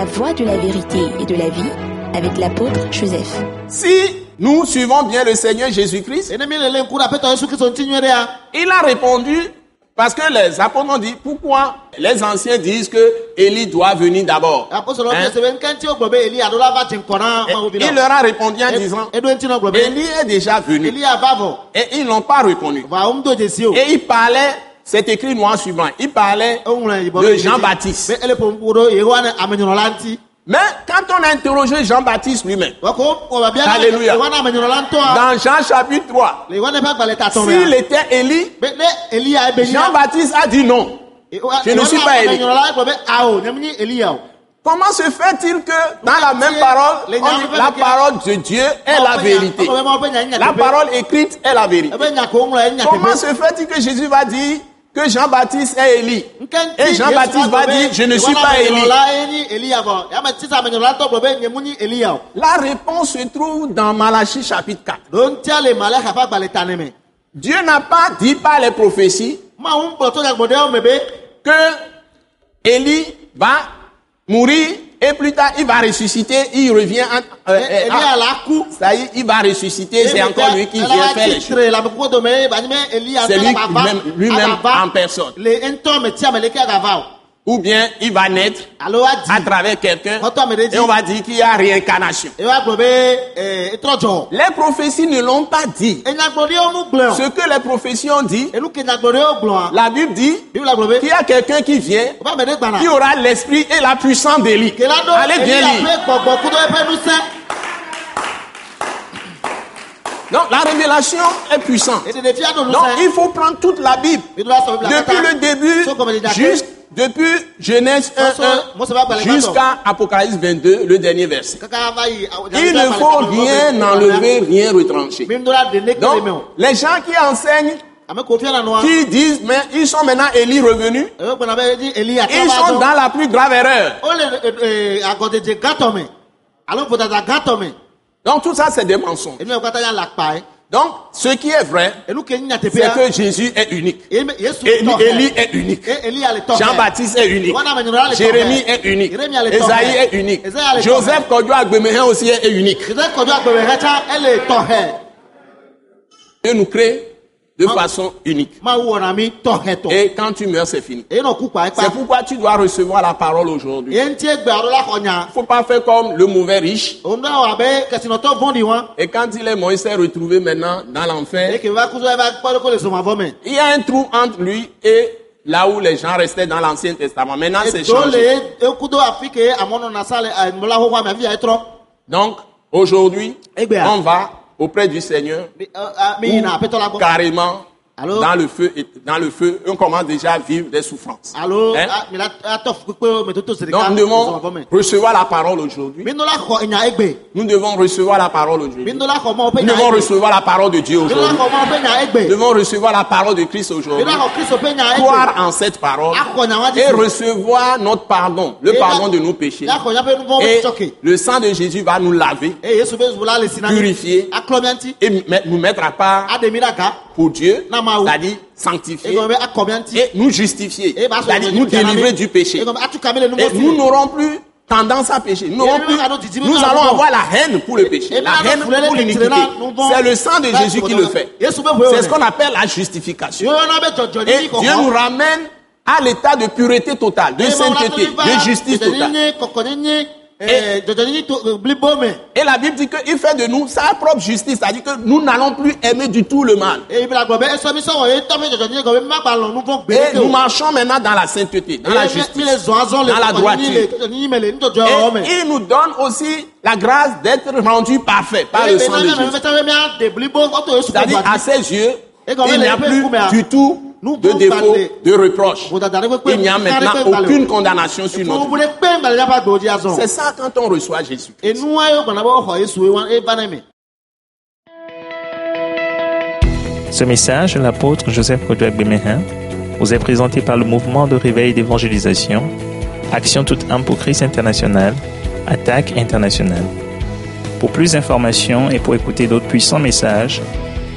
La voie de la vérité et de la vie avec l'apôtre Joseph. Si nous suivons bien le Seigneur Jésus-Christ, il a répondu parce que les apôtres ont dit pourquoi les anciens disent que Élie doit venir d'abord? Hein? Il leur a répondu en disant Élie est déjà venu et ils n'ont pas reconnu. Et il parlait, c'est écrit noir sur blanc, il parlait de. Jean-Baptiste. Mais quand on a interrogé Jean-Baptiste lui-même, Alléluia. dans Jean chapitre 3, le yehowa ne ƒe agbalẽ tatɔ s'il était Élie, Jean-Baptiste a dit non. Je ne suis pas Élie. Comment se fait-il que dans la même parole, on la parole de Dieu est la vérité La parole écrite est la vérité. ye nye Comment se fait-il que Jésus va dire que Jean-Baptiste est Élie Et Jean-Baptiste va dire, je ne suis pas Élie. La réponse se trouve dans Malachie chapitre 4. ɖo ŋutia le malacha ƒe agbalẽ ta ne me Dieu n'a pas dit par les prophéties que Élie va mourir et plus tard il va ressusciter, il revient. en- euh, euh, elia ah, la ku ça y est, il va ressusciter, c'est encore lui qui vient faire les choses. C'est lui lui-même va en personne. Ou bien il va naître à travers quelqu'un et on va dire qu'il y a réincarnation. eh, Les prophéties ne l'ont pas dit. Ce que les prophéties ont dit, la Bible dit qu'il y a quelqu'un qui vient, qui aura l'esprit et la puissance d'Élie. Allez bien lire. Donc la révélation est puissante. Donc il faut prendre toute la Bible. Depuis le début, juste depuis Genèse 1, Mose- Mose va parler 1 jusqu'à Apocalypse 22, le dernier verset. Il ne faut rien enlever, rien retrancher. Donc les gens qui enseignent, nua qui disent, mais ils sont maintenant Élie revenus, elia ils sont dans la plus grave erreur. gãtɔ me Donc tout ça, c'est des mensonges. Donc ce qui est vrai, c'est que Jésus est unique. Élie, est unique. Jean-Baptiste est unique. Jérémie est unique. Esaïe est unique. Joseph. Kodjo Agbemehin aussi est unique. Dieu nous crée de façon unique. Et quand tu meurs, c'est fini. C'est pourquoi tu dois recevoir la parole aujourd'hui. Il ne faut pas faire comme le mauvais riche. wa Et quand il est mort, il s'est retrouvé maintenant dans l'enfer. Il y a un trou entre lui et là où les gens restaient dans l'Ancien Testament. Maintenant, c'est changé. Donc, aujourd'hui, on va auprès du Seigneur la gbɔ carrément Allô? dans le feu. Dans le feu, on commence déjà à vivre des souffrances. alo Hein? Donc, nous devons recevoir la parole aujourd'hui. Nous devons recevoir la parole aujourd'hui. Nous devons recevoir la parole de Dieu aujourd'hui. Nous devons recevoir la parole de Christ aujourd'hui. Croire en cette parole et recevoir notre pardon, le pardon de nos péchés. Et le sang de Jésus va nous laver Purifier. et nous mettre à part pour Dieu, c'est-à-dire sanctifier et nous justifier, eye ba sɔ c'est-à-dire nous délivrer du péché. Et nous n'aurons plus tendance à pécher. Nous, plus- nous allons avoir la haine pour le péché, la allons haine pour l'iniquité. C'est le sang de Jésus qui le fait. C'est ce qu'on appelle la justification. Et Dieu nous ramène à l'état de pureté totale, de sainteté, de justice totale. Me Et la Bible dit qu'il fait de nous sa propre justice, c'est-à-dire que nous n'allons plus aimer du tout le mal. Et nous marchons maintenant dans la sainteté, dans la justice. dans la droiture. Et il nous donne aussi la grâce d'être rendu parfait par le sang de Jésus. C'est-à-dire, à ses yeux, Et il n'y a plus du tout de de reproche. Vodadari pe pe- Il n'y a maintenant aucune condamnation sur notre vie. C'est ça quand on reçoit Jésus. wa eva ne me Ce message de l'apôtre Joseph Kodouak Bemehin vous est présenté par le mouvement de réveil d'évangélisation, Action toute âme pour Christ international, Attaque internationale. Pour plus d'informations et pour écouter d'autres puissants messages,